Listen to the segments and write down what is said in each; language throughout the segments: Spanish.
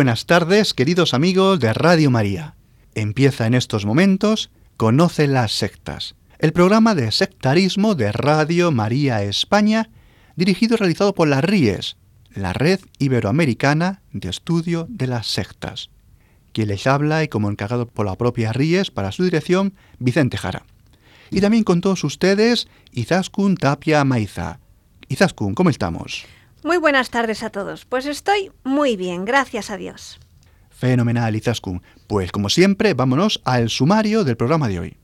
Buenas tardes, queridos amigos de Radio María. Empieza en estos momentos Conoce las sectas, el programa de sectarismo de Radio María España, dirigido y realizado por la RIES, la Red Iberoamericana de Estudio de las Sectas. Quien les habla y como encargado por la propia RIES para su dirección, Vicente Jara. Y también con todos ustedes, Izaskun Tapia Maiza. Izaskun, ¿cómo estamos? Muy buenas tardes a todos. Pues estoy muy bien, gracias a Dios. Fenomenal, Izaskun. Pues como siempre, vámonos al sumario del programa de hoy.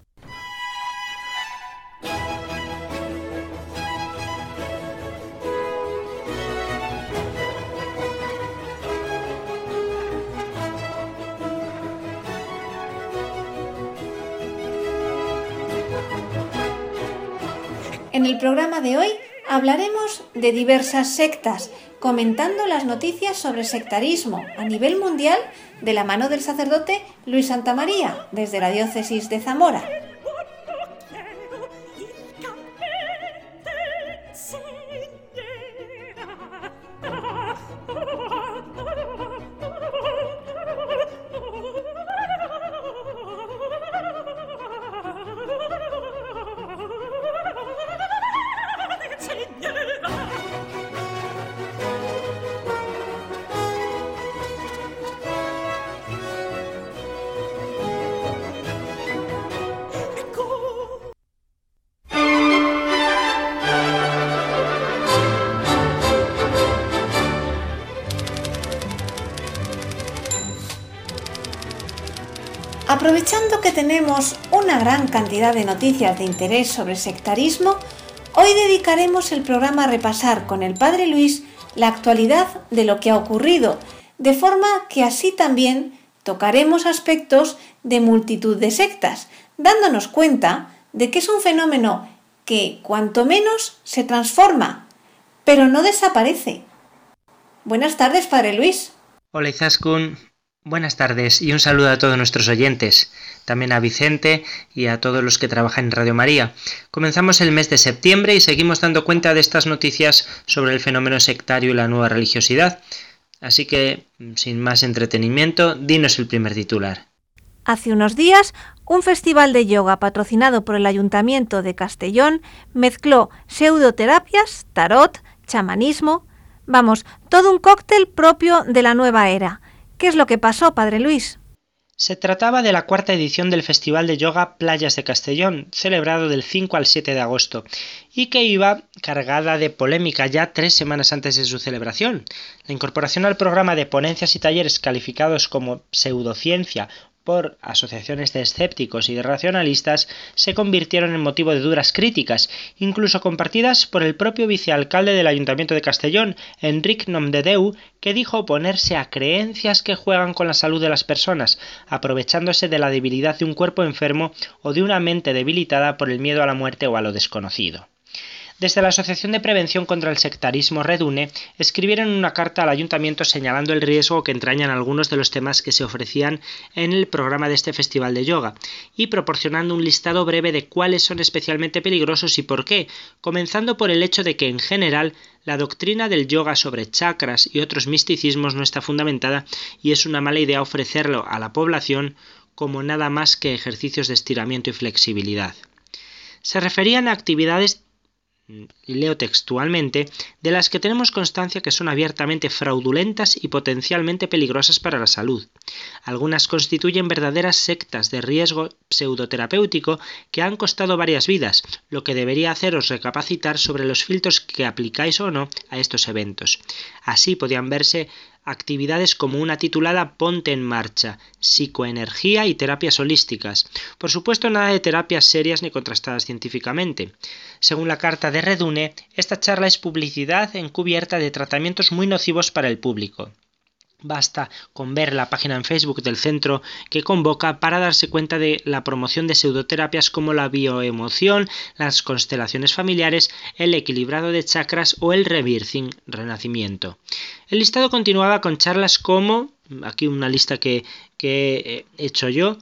En el programa de hoy hablaremos de diversas sectas, comentando las noticias sobre sectarismo a nivel mundial de la mano del sacerdote Luis Santamaría, desde la diócesis de Zamora. Una gran cantidad de noticias de interés sobre sectarismo, hoy dedicaremos el programa a repasar con el Padre Luis la actualidad de lo que ha ocurrido, de forma que así también tocaremos aspectos de multitud de sectas, dándonos cuenta de que es un fenómeno que cuanto menos se transforma, pero no desaparece. Buenas tardes, Padre Luis. Hola Izaskun, Buenas tardes y un saludo a todos nuestros oyentes, también a Vicente y a todos los que trabajan en Radio María. Comenzamos el mes de septiembre y seguimos dando cuenta de estas noticias sobre el fenómeno sectario y la nueva religiosidad. Así que, sin más entretenimiento, dinos el primer titular. Hace unos días, un festival de yoga patrocinado por el Ayuntamiento de Castellón mezcló pseudoterapias, tarot, chamanismo, vamos, todo un cóctel propio de la nueva era ¿Qué es lo que pasó, Padre Luis? Se trataba de la cuarta edición del Festival de Yoga Playas de Castellón, celebrado del 5 al 7 de agosto, y que iba cargada de polémica ya tres semanas antes de su celebración. La incorporación al programa de ponencias y talleres calificados como pseudociencia por asociaciones de escépticos y de racionalistas se convirtieron en motivo de duras críticas, incluso compartidas por el propio vicealcalde del Ayuntamiento de Castellón, Enric Nomdedeu, que dijo oponerse a creencias que juegan con la salud de las personas, aprovechándose de la debilidad de un cuerpo enfermo o de una mente debilitada por el miedo a la muerte o a lo desconocido. Desde la Asociación de Prevención contra el Sectarismo Redune escribieron una carta al ayuntamiento señalando el riesgo que entrañan algunos de los temas que se ofrecían en el programa de este festival de yoga y proporcionando un listado breve de cuáles son especialmente peligrosos y por qué, comenzando por el hecho de que en general la doctrina del yoga sobre chakras y otros misticismos no está fundamentada y es una mala idea ofrecerlo a la población como nada más que ejercicios de estiramiento y flexibilidad. Se referían a actividades leo textualmente, de las que tenemos constancia que son abiertamente fraudulentas y potencialmente peligrosas para la salud. Algunas constituyen verdaderas sectas de riesgo pseudoterapéutico que han costado varias vidas, lo que debería haceros recapacitar sobre los filtros que aplicáis o no a estos eventos. Así podían verse actividades como una titulada Ponte en Marcha, Psicoenergía y Terapias Holísticas. Por supuesto, nada de terapias serias ni contrastadas científicamente. Según la carta de Redune, esta charla es publicidad encubierta de tratamientos muy nocivos para el público. Basta con ver la página en Facebook del centro que convoca para darse cuenta de la promoción de pseudoterapias como la bioemoción, las constelaciones familiares, el equilibrado de chakras o el rebirthing, renacimiento. El listado continuaba con charlas como, aquí una lista que, que he hecho yo,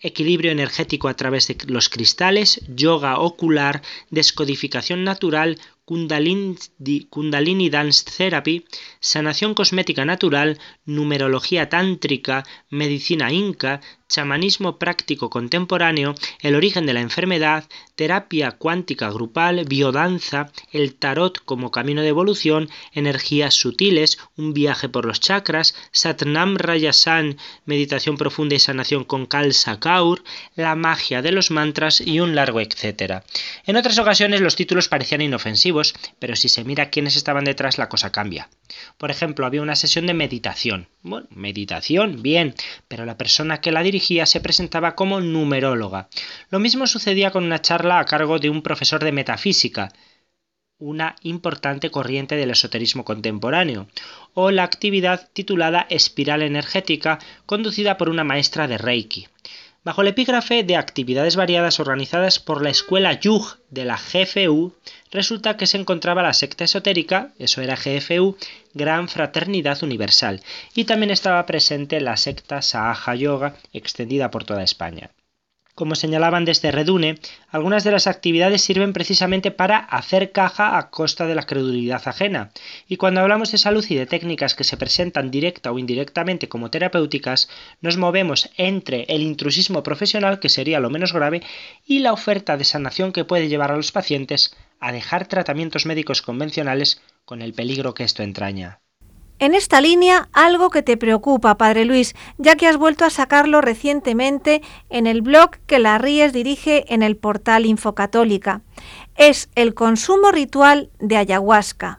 equilibrio energético a través de los cristales, yoga ocular, descodificación natural, Kundalini, Dance Therapy, sanación cosmética natural, numerología tántrica, medicina inca, chamanismo práctico contemporáneo, el origen de la enfermedad, terapia cuántica grupal, biodanza, el tarot como camino de evolución, energías sutiles, un viaje por los chakras, Satnam Rayasan, meditación profunda y sanación con Kalsa Kaur, la magia de los mantras y un largo etcétera. En otras ocasiones los títulos parecían inofensivos, pero si se mira quiénes estaban detrás la cosa cambia. Por ejemplo, había una sesión de meditación. Bueno, meditación, bien, pero la persona que la dirigía se presentaba como numeróloga. Lo mismo sucedía con una charla a cargo de un profesor de metafísica, una importante corriente del esoterismo contemporáneo, o la actividad titulada Espiral Energética, conducida por una maestra de Reiki bajo el epígrafe de actividades variadas organizadas por la escuela Yug de la GFU, resulta que se encontraba la secta esotérica, eso era GFU, Gran Fraternidad Universal, y también estaba presente la secta Sahaja Yoga, extendida por toda España. Como señalaban desde Redune, algunas de las actividades sirven precisamente para hacer caja a costa de la credulidad ajena. Y cuando hablamos de salud y de técnicas que se presentan directa o indirectamente como terapéuticas, nos movemos entre el intrusismo profesional, que sería lo menos grave, y la oferta de sanación que puede llevar a los pacientes a dejar tratamientos médicos convencionales con el peligro que esto entraña. En esta línea, algo que te preocupa, Padre Luis, ya que has vuelto a sacarlo recientemente en el blog que la Ríes dirige en el portal Infocatólica. Es el consumo ritual de ayahuasca.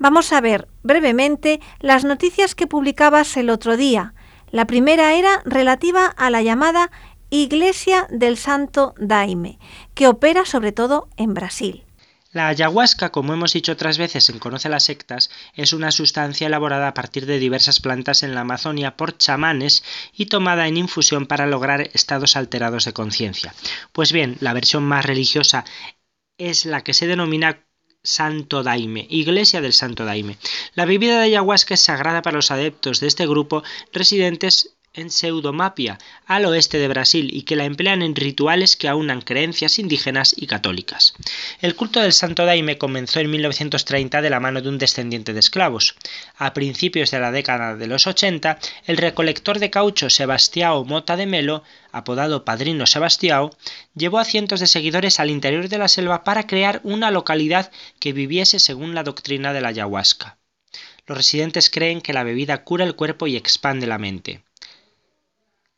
Vamos a ver brevemente las noticias que publicabas el otro día. La primera era relativa a la llamada Iglesia del Santo Daime, que opera sobre todo en Brasil. La ayahuasca, como hemos dicho otras veces en Conoce las sectas, es una sustancia elaborada a partir de diversas plantas en la Amazonia por chamanes y tomada en infusión para lograr estados alterados de conciencia. Pues bien, la versión más religiosa es la que se denomina Santo Daime, Iglesia del Santo Daime. La bebida de ayahuasca es sagrada para los adeptos de este grupo residentes en Pseudomapia, al oeste de Brasil, y que la emplean en rituales que aunan creencias indígenas y católicas. El culto del Santo Daime comenzó en 1930 de la mano de un descendiente de esclavos. A principios de la década de los 80, el recolector de caucho Sebastião Mota de Melo, apodado Padrino Sebastião, llevó a cientos de seguidores al interior de la selva para crear una localidad que viviese según la doctrina de la ayahuasca. Los residentes creen que la bebida cura el cuerpo y expande la mente.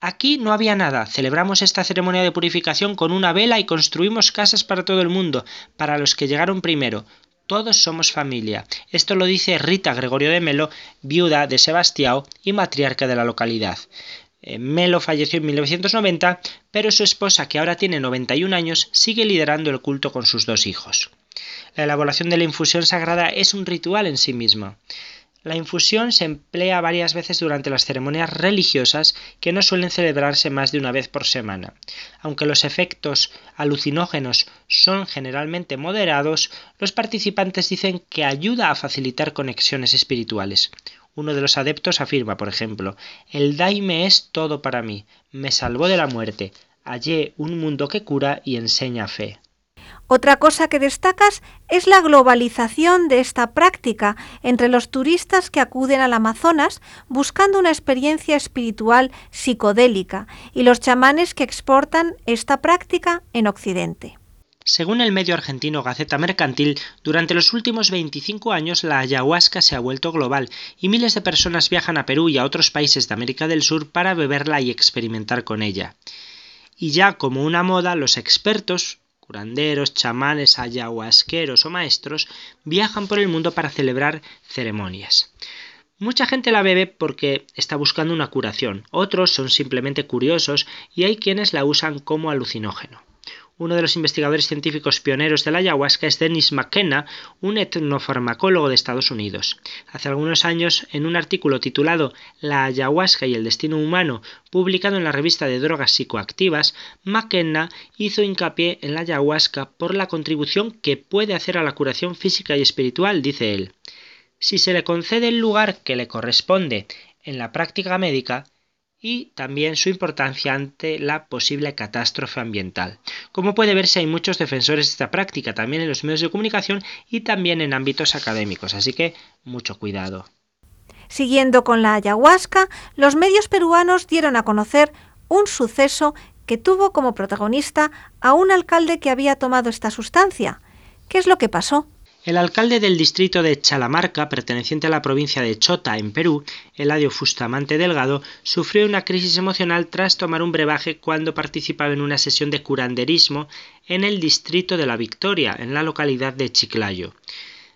Aquí no había nada. Celebramos esta ceremonia de purificación con una vela y construimos casas para todo el mundo, para los que llegaron primero. Todos somos familia. Esto lo dice Rita Gregorio de Melo, viuda de Sebastião y matriarca de la localidad. Eh, Melo falleció en 1990, pero su esposa, que ahora tiene 91 años, sigue liderando el culto con sus dos hijos. La elaboración de la infusión sagrada es un ritual en sí mismo. La infusión se emplea varias veces durante las ceremonias religiosas que no suelen celebrarse más de una vez por semana. Aunque los efectos alucinógenos son generalmente moderados, los participantes dicen que ayuda a facilitar conexiones espirituales. Uno de los adeptos afirma, por ejemplo, el daime es todo para mí, me salvó de la muerte, hallé un mundo que cura y enseña fe. Otra cosa que destacas es la globalización de esta práctica entre los turistas que acuden al Amazonas buscando una experiencia espiritual psicodélica y los chamanes que exportan esta práctica en Occidente. Según el medio argentino Gaceta Mercantil, durante los últimos 25 años la ayahuasca se ha vuelto global y miles de personas viajan a Perú y a otros países de América del Sur para beberla y experimentar con ella. Y ya como una moda, los expertos curanderos, chamanes, ayahuasqueros o maestros viajan por el mundo para celebrar ceremonias. Mucha gente la bebe porque está buscando una curación, otros son simplemente curiosos y hay quienes la usan como alucinógeno. Uno de los investigadores científicos pioneros de la ayahuasca es Dennis McKenna, un etnofarmacólogo de Estados Unidos. Hace algunos años, en un artículo titulado La ayahuasca y el destino humano, publicado en la revista de drogas psicoactivas, McKenna hizo hincapié en la ayahuasca por la contribución que puede hacer a la curación física y espiritual, dice él. Si se le concede el lugar que le corresponde en la práctica médica, y también su importancia ante la posible catástrofe ambiental. Como puede verse, hay muchos defensores de esta práctica, también en los medios de comunicación y también en ámbitos académicos, así que mucho cuidado. Siguiendo con la ayahuasca, los medios peruanos dieron a conocer un suceso que tuvo como protagonista a un alcalde que había tomado esta sustancia. ¿Qué es lo que pasó? El alcalde del distrito de Chalamarca, perteneciente a la provincia de Chota, en Perú, Eladio Fustamante Delgado, sufrió una crisis emocional tras tomar un brebaje cuando participaba en una sesión de curanderismo en el distrito de La Victoria, en la localidad de Chiclayo.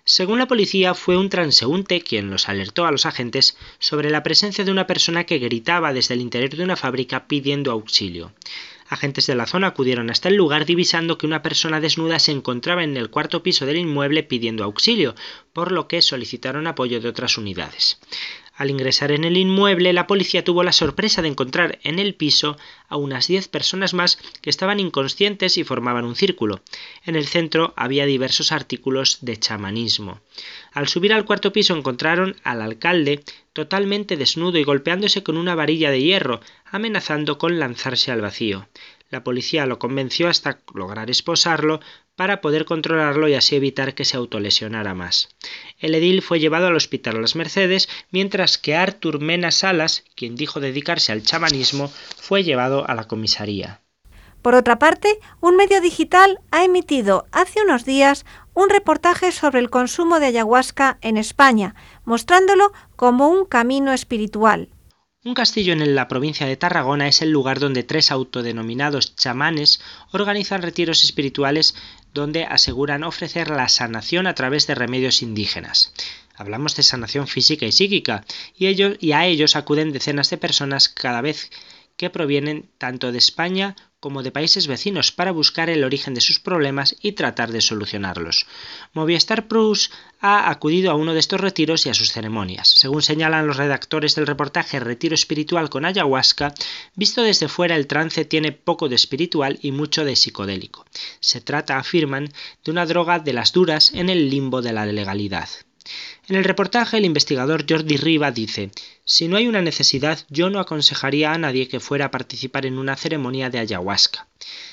Según la policía, fue un transeúnte quien los alertó a los agentes sobre la presencia de una persona que gritaba desde el interior de una fábrica pidiendo auxilio. Agentes de la zona acudieron hasta el lugar divisando que una persona desnuda se encontraba en el cuarto piso del inmueble pidiendo auxilio, por lo que solicitaron apoyo de otras unidades. Al ingresar en el inmueble, la policía tuvo la sorpresa de encontrar en el piso a unas diez personas más que estaban inconscientes y formaban un círculo. En el centro había diversos artículos de chamanismo. Al subir al cuarto piso encontraron al alcalde totalmente desnudo y golpeándose con una varilla de hierro, amenazando con lanzarse al vacío. La policía lo convenció hasta lograr esposarlo para poder controlarlo y así evitar que se autolesionara más. El edil fue llevado al hospital Las Mercedes, mientras que Artur Mena Salas, quien dijo dedicarse al chamanismo, fue llevado a la comisaría. Por otra parte, un medio digital ha emitido hace unos días un reportaje sobre el consumo de ayahuasca en España, mostrándolo como un camino espiritual. Un castillo en la provincia de Tarragona es el lugar donde tres autodenominados chamanes organizan retiros espirituales donde aseguran ofrecer la sanación a través de remedios indígenas. Hablamos de sanación física y psíquica, y, y a ellos acuden decenas de personas cada vez que provienen tanto de España como de países vecinos para buscar el origen de sus problemas y tratar de solucionarlos. Movistar Plus ha acudido a uno de estos retiros y a sus ceremonias. Según señalan los redactores del reportaje Retiro Espiritual con Ayahuasca, visto desde fuera el trance tiene poco de espiritual y mucho de psicodélico. Se trata, afirman, de una droga de las duras en el limbo de la legalidad. En el reportaje, el investigador Jordi Riva dice, si no hay una necesidad, yo no aconsejaría a nadie que fuera a participar en una ceremonia de ayahuasca.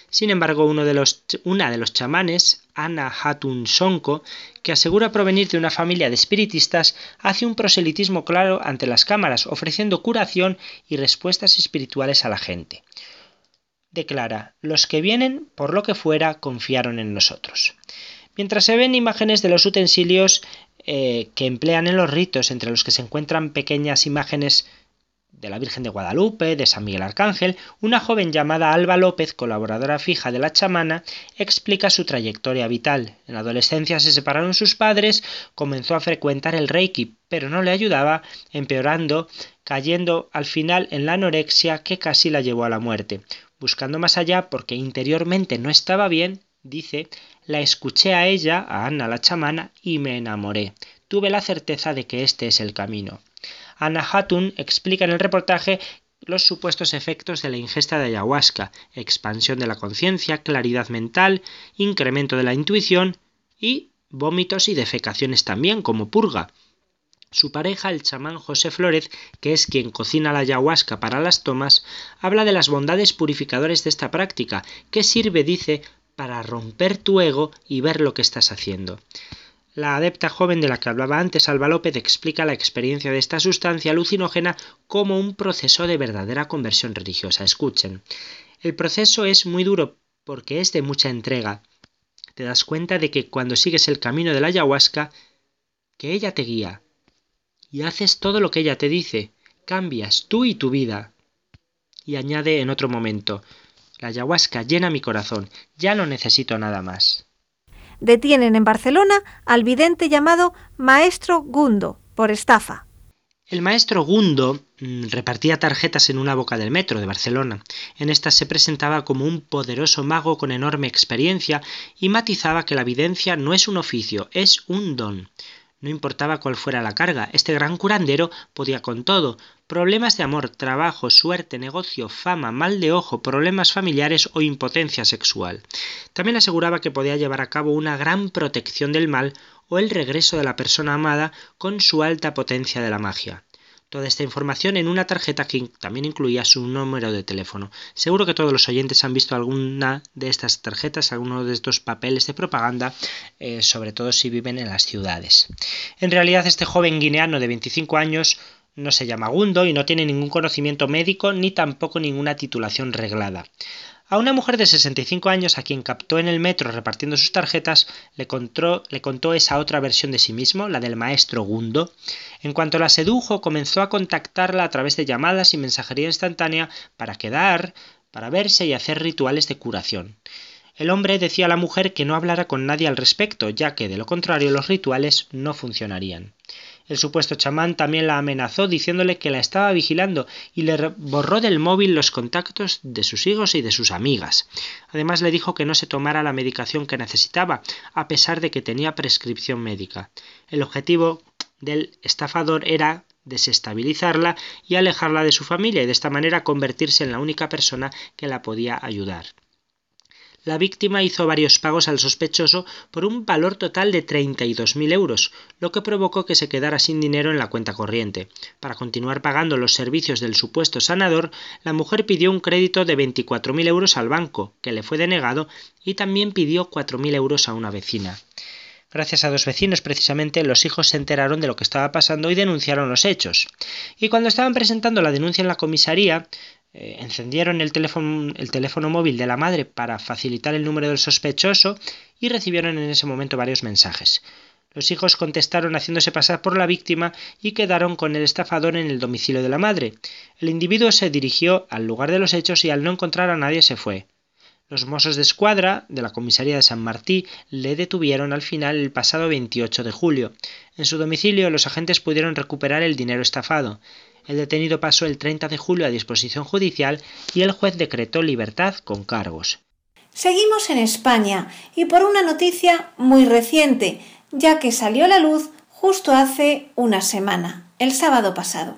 Sin embargo, uno de los, una de los chamanes, Ana Hatun Sonko, que asegura provenir de una familia de espiritistas, hace un proselitismo claro ante las cámaras, ofreciendo curación y respuestas espirituales a la gente. Declara, los que vienen, por lo que fuera, confiaron en nosotros. Mientras se ven imágenes de los utensilios eh, que emplean en los ritos, entre los que se encuentran pequeñas imágenes de la Virgen de Guadalupe, de San Miguel Arcángel, una joven llamada Alba López, colaboradora fija de la chamana, explica su trayectoria vital. En la adolescencia se separaron sus padres, comenzó a frecuentar el Reiki, pero no le ayudaba, empeorando, cayendo al final en la anorexia que casi la llevó a la muerte. Buscando más allá, porque interiormente no estaba bien, dice, la escuché a ella, a Ana la chamana, y me enamoré. Tuve la certeza de que este es el camino. Ana Hatun explica en el reportaje los supuestos efectos de la ingesta de ayahuasca, expansión de la conciencia, claridad mental, incremento de la intuición y vómitos y defecaciones también, como purga. Su pareja, el chamán José Flórez, que es quien cocina la ayahuasca para las tomas, habla de las bondades purificadoras de esta práctica, que sirve, dice, para romper tu ego y ver lo que estás haciendo. La adepta joven de la que hablaba antes, Alba López, explica la experiencia de esta sustancia alucinógena como un proceso de verdadera conversión religiosa. Escuchen. El proceso es muy duro porque es de mucha entrega. Te das cuenta de que cuando sigues el camino de la ayahuasca, que ella te guía y haces todo lo que ella te dice, cambias tú y tu vida. Y añade en otro momento, la ayahuasca llena mi corazón, ya no necesito nada más. Detienen en Barcelona al vidente llamado Maestro Gundo por estafa. El maestro Gundo mm, repartía tarjetas en una boca del metro de Barcelona. En estas se presentaba como un poderoso mago con enorme experiencia y matizaba que la videncia no es un oficio, es un don. No importaba cuál fuera la carga, este gran curandero podía con todo. Problemas de amor, trabajo, suerte, negocio, fama, mal de ojo, problemas familiares o impotencia sexual. También aseguraba que podía llevar a cabo una gran protección del mal o el regreso de la persona amada con su alta potencia de la magia toda esta información en una tarjeta que también incluía su número de teléfono. Seguro que todos los oyentes han visto alguna de estas tarjetas, alguno de estos papeles de propaganda, eh, sobre todo si viven en las ciudades. En realidad este joven guineano de 25 años no se llama Gundo y no tiene ningún conocimiento médico ni tampoco ninguna titulación reglada. A una mujer de 65 años a quien captó en el metro repartiendo sus tarjetas le contó, le contó esa otra versión de sí mismo, la del maestro Gundo. En cuanto la sedujo, comenzó a contactarla a través de llamadas y mensajería instantánea para quedar, para verse y hacer rituales de curación. El hombre decía a la mujer que no hablara con nadie al respecto, ya que de lo contrario los rituales no funcionarían. El supuesto chamán también la amenazó diciéndole que la estaba vigilando y le borró del móvil los contactos de sus hijos y de sus amigas. Además le dijo que no se tomara la medicación que necesitaba, a pesar de que tenía prescripción médica. El objetivo del estafador era desestabilizarla y alejarla de su familia y de esta manera convertirse en la única persona que la podía ayudar. La víctima hizo varios pagos al sospechoso por un valor total de 32.000 euros, lo que provocó que se quedara sin dinero en la cuenta corriente. Para continuar pagando los servicios del supuesto sanador, la mujer pidió un crédito de 24.000 euros al banco, que le fue denegado, y también pidió 4.000 euros a una vecina. Gracias a dos vecinos, precisamente, los hijos se enteraron de lo que estaba pasando y denunciaron los hechos. Y cuando estaban presentando la denuncia en la comisaría, eh, encendieron el teléfono, el teléfono móvil de la madre para facilitar el número del sospechoso y recibieron en ese momento varios mensajes. Los hijos contestaron haciéndose pasar por la víctima y quedaron con el estafador en el domicilio de la madre. El individuo se dirigió al lugar de los hechos y al no encontrar a nadie se fue. Los mozos de escuadra de la comisaría de San Martí le detuvieron al final el pasado 28 de julio. En su domicilio los agentes pudieron recuperar el dinero estafado. El detenido pasó el 30 de julio a disposición judicial y el juez decretó libertad con cargos. Seguimos en España y por una noticia muy reciente, ya que salió a la luz justo hace una semana, el sábado pasado.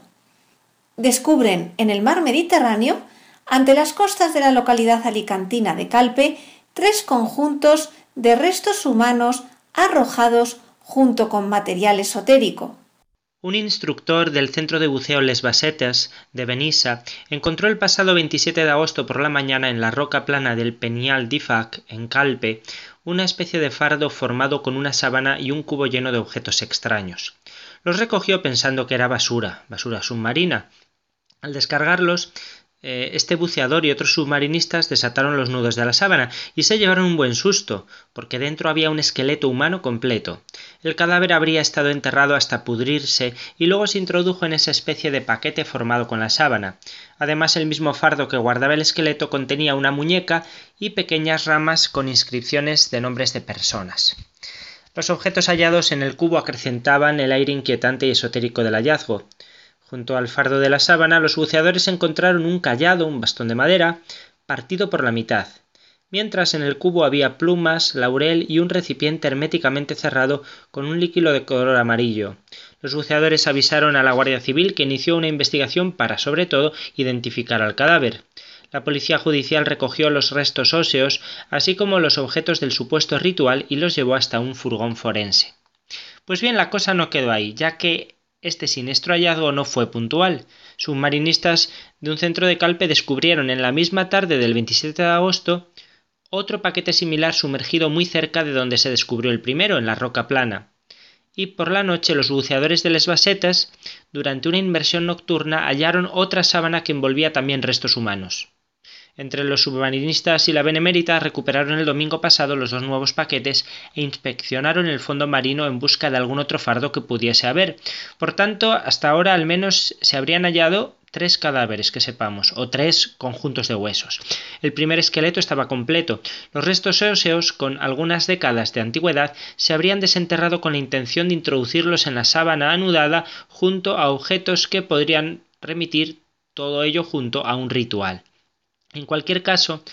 Descubren en el mar Mediterráneo, ante las costas de la localidad alicantina de Calpe, tres conjuntos de restos humanos arrojados junto con material esotérico. Un instructor del centro de buceo Les Basetes de Benissa encontró el pasado 27 de agosto por la mañana en la roca plana del Peñal d'Ifac, en Calpe, una especie de fardo formado con una sábana y un cubo lleno de objetos extraños. Los recogió pensando que era basura, basura submarina. Al descargarlos, este buceador y otros submarinistas desataron los nudos de la sábana y se llevaron un buen susto, porque dentro había un esqueleto humano completo. El cadáver habría estado enterrado hasta pudrirse y luego se introdujo en esa especie de paquete formado con la sábana. Además, el mismo fardo que guardaba el esqueleto contenía una muñeca y pequeñas ramas con inscripciones de nombres de personas. Los objetos hallados en el cubo acrecentaban el aire inquietante y esotérico del hallazgo. Junto al fardo de la sábana, los buceadores encontraron un callado, un bastón de madera, partido por la mitad, mientras en el cubo había plumas, laurel y un recipiente herméticamente cerrado con un líquido de color amarillo. Los buceadores avisaron a la Guardia Civil que inició una investigación para, sobre todo, identificar al cadáver. La policía judicial recogió los restos óseos, así como los objetos del supuesto ritual, y los llevó hasta un furgón forense. Pues bien, la cosa no quedó ahí, ya que este siniestro hallazgo no fue puntual. Submarinistas de un centro de Calpe descubrieron en la misma tarde del 27 de agosto otro paquete similar sumergido muy cerca de donde se descubrió el primero, en la roca plana. Y por la noche los buceadores de las Basetas, durante una inmersión nocturna, hallaron otra sábana que envolvía también restos humanos. Entre los submarinistas y la Benemérita recuperaron el domingo pasado los dos nuevos paquetes e inspeccionaron el fondo marino en busca de algún otro fardo que pudiese haber. Por tanto, hasta ahora al menos se habrían hallado tres cadáveres que sepamos, o tres conjuntos de huesos. El primer esqueleto estaba completo. Los restos óseos, con algunas décadas de antigüedad, se habrían desenterrado con la intención de introducirlos en la sábana anudada junto a objetos que podrían remitir todo ello junto a un ritual. En cualquier caso,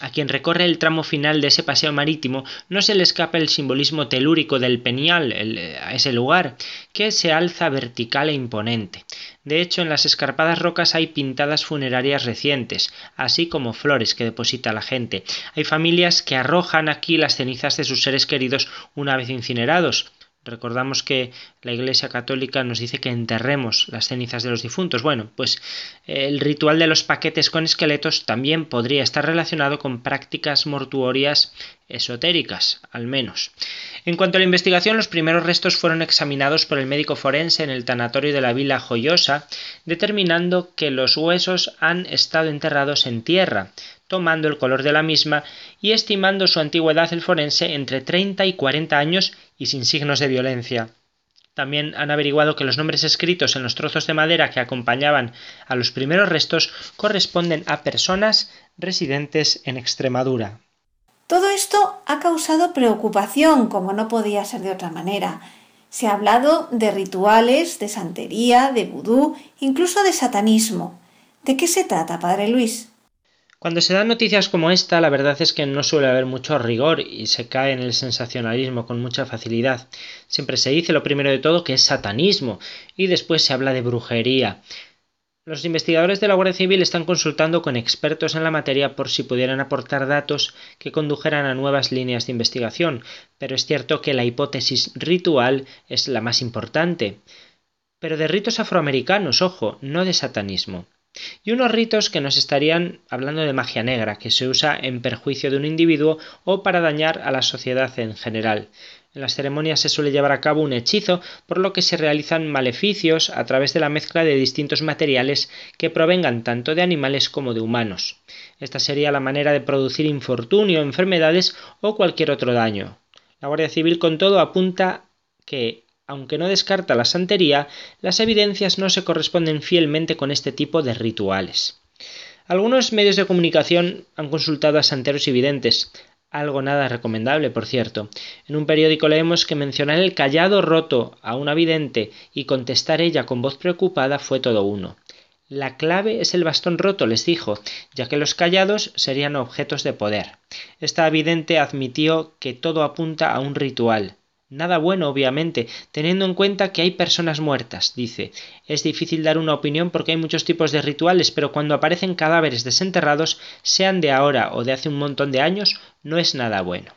a quien recorre el tramo final de ese paseo marítimo no se le escapa el simbolismo telúrico del Penial, a ese lugar, que se alza vertical e imponente. De hecho, en las escarpadas rocas hay pintadas funerarias recientes, así como flores que deposita la gente. Hay familias que arrojan aquí las cenizas de sus seres queridos una vez incinerados, Recordamos que la Iglesia Católica nos dice que enterremos las cenizas de los difuntos. Bueno, pues eh, el ritual de los paquetes con esqueletos también podría estar relacionado con prácticas mortuorias esotéricas, al menos. En cuanto a la investigación, los primeros restos fueron examinados por el médico forense en el tanatorio de la Villa Joyosa, determinando que los huesos han estado enterrados en tierra, tomando el color de la misma y estimando su antigüedad el forense entre 30 y 40 años y sin signos de violencia. También han averiguado que los nombres escritos en los trozos de madera que acompañaban a los primeros restos corresponden a personas residentes en Extremadura. Todo esto ha causado preocupación, como no podía ser de otra manera. Se ha hablado de rituales, de santería, de vudú, incluso de satanismo. ¿De qué se trata, Padre Luis? Cuando se dan noticias como esta, la verdad es que no suele haber mucho rigor y se cae en el sensacionalismo con mucha facilidad. Siempre se dice lo primero de todo que es satanismo y después se habla de brujería. Los investigadores de la Guardia Civil están consultando con expertos en la materia por si pudieran aportar datos que condujeran a nuevas líneas de investigación, pero es cierto que la hipótesis ritual es la más importante. Pero de ritos afroamericanos, ojo, no de satanismo y unos ritos que nos estarían hablando de magia negra, que se usa en perjuicio de un individuo o para dañar a la sociedad en general. En las ceremonias se suele llevar a cabo un hechizo, por lo que se realizan maleficios a través de la mezcla de distintos materiales que provengan tanto de animales como de humanos. Esta sería la manera de producir infortunio, enfermedades o cualquier otro daño. La Guardia Civil con todo apunta que aunque no descarta la santería, las evidencias no se corresponden fielmente con este tipo de rituales. Algunos medios de comunicación han consultado a santeros y videntes, algo nada recomendable, por cierto. En un periódico leemos que mencionar el callado roto a una vidente y contestar ella con voz preocupada fue todo uno. La clave es el bastón roto, les dijo, ya que los callados serían objetos de poder. Esta vidente admitió que todo apunta a un ritual. Nada bueno, obviamente, teniendo en cuenta que hay personas muertas, dice. Es difícil dar una opinión porque hay muchos tipos de rituales, pero cuando aparecen cadáveres desenterrados, sean de ahora o de hace un montón de años, no es nada bueno.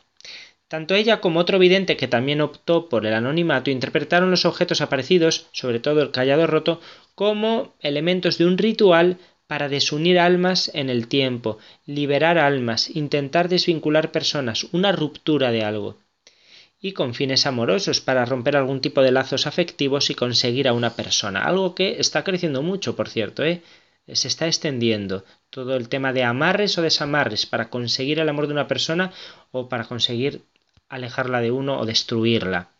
Tanto ella como otro vidente que también optó por el anonimato interpretaron los objetos aparecidos, sobre todo el callado roto, como elementos de un ritual para desunir almas en el tiempo, liberar almas, intentar desvincular personas, una ruptura de algo y con fines amorosos para romper algún tipo de lazos afectivos y conseguir a una persona. Algo que está creciendo mucho, por cierto, ¿eh? se está extendiendo todo el tema de amarres o desamarres para conseguir el amor de una persona o para conseguir alejarla de uno o destruirla.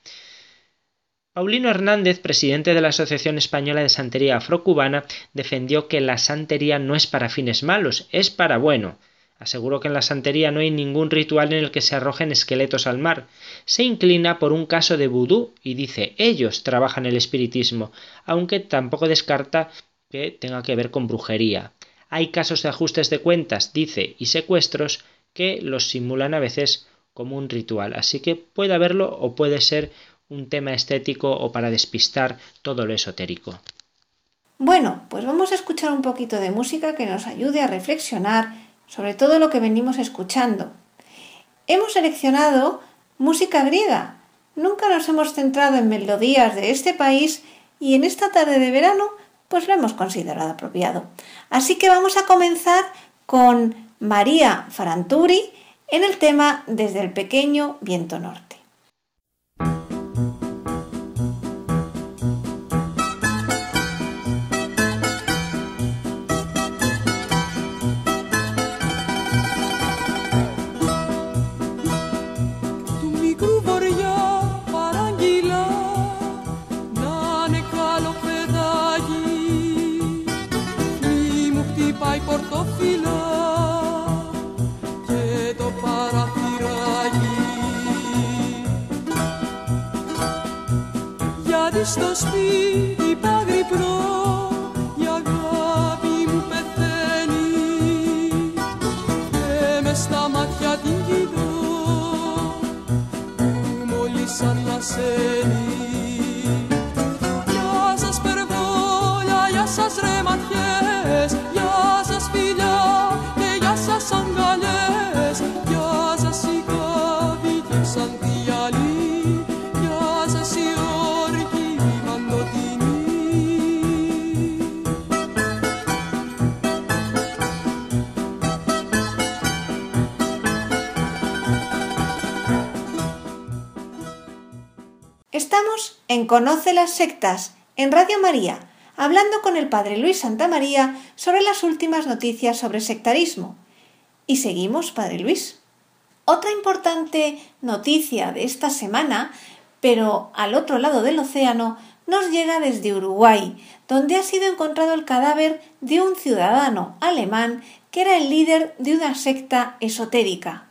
Paulino Hernández, presidente de la Asociación Española de Santería Afrocubana, defendió que la santería no es para fines malos, es para bueno. Aseguró que en la santería no hay ningún ritual en el que se arrojen esqueletos al mar. Se inclina por un caso de vudú y dice ellos trabajan el espiritismo, aunque tampoco descarta que tenga que ver con brujería. Hay casos de ajustes de cuentas, dice, y secuestros que los simulan a veces como un ritual. Así que puede haberlo o puede ser un tema estético o para despistar todo lo esotérico. Bueno, pues vamos a escuchar un poquito de música que nos ayude a reflexionar sobre todo lo que venimos escuchando. Hemos seleccionado música griega. Nunca nos hemos centrado en melodías de este país y en esta tarde de verano pues lo hemos considerado apropiado. Así que vamos a comenzar con María Faranturi en el tema Desde el pequeño viento norte. σπίτι παγρυπνό η αγάπη μου πεθαίνει. Και με στα μάτια την κοιτώ που μόλις αλλάσαι Conoce las sectas en Radio María, hablando con el Padre Luis Santa María sobre las últimas noticias sobre sectarismo. Y seguimos, Padre Luis. Otra importante noticia de esta semana, pero al otro lado del océano, nos llega desde Uruguay, donde ha sido encontrado el cadáver de un ciudadano alemán que era el líder de una secta esotérica.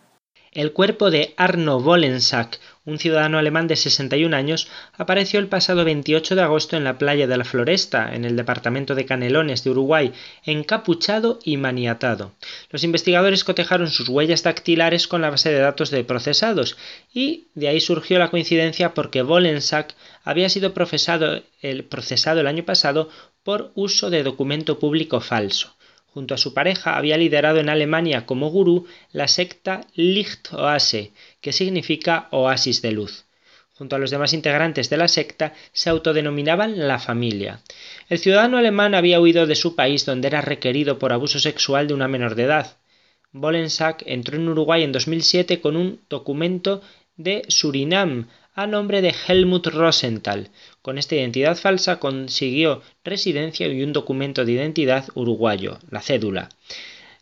El cuerpo de Arno Wollensack, un ciudadano alemán de 61 años, apareció el pasado 28 de agosto en la playa de la Floresta, en el departamento de Canelones de Uruguay, encapuchado y maniatado. Los investigadores cotejaron sus huellas dactilares con la base de datos de procesados, y de ahí surgió la coincidencia porque Wollensack había sido el, procesado el año pasado por uso de documento público falso. Junto a su pareja había liderado en Alemania como gurú la secta Lichtoase, que significa oasis de luz. Junto a los demás integrantes de la secta se autodenominaban la familia. El ciudadano alemán había huido de su país donde era requerido por abuso sexual de una menor de edad. Bolensack entró en Uruguay en 2007 con un documento de Surinam a nombre de Helmut Rosenthal. Con esta identidad falsa consiguió residencia y un documento de identidad uruguayo, la cédula.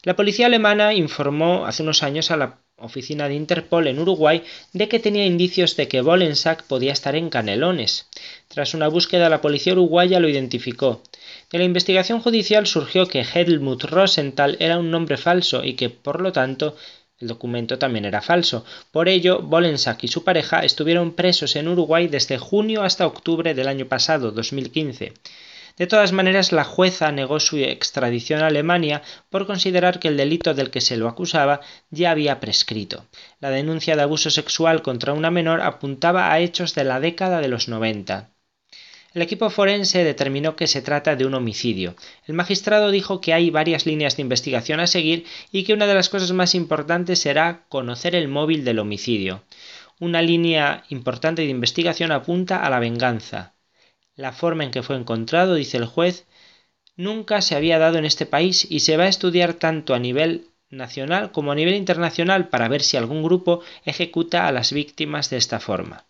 La policía alemana informó hace unos años a la oficina de Interpol en Uruguay de que tenía indicios de que Bolensack podía estar en Canelones. Tras una búsqueda, la policía uruguaya lo identificó. De la investigación judicial surgió que Helmut Rosenthal era un nombre falso y que, por lo tanto, el documento también era falso. Por ello, Bolensak y su pareja estuvieron presos en Uruguay desde junio hasta octubre del año pasado, 2015. De todas maneras, la jueza negó su extradición a Alemania por considerar que el delito del que se lo acusaba ya había prescrito. La denuncia de abuso sexual contra una menor apuntaba a hechos de la década de los 90. El equipo forense determinó que se trata de un homicidio. El magistrado dijo que hay varias líneas de investigación a seguir y que una de las cosas más importantes será conocer el móvil del homicidio. Una línea importante de investigación apunta a la venganza. La forma en que fue encontrado, dice el juez, nunca se había dado en este país y se va a estudiar tanto a nivel nacional como a nivel internacional para ver si algún grupo ejecuta a las víctimas de esta forma.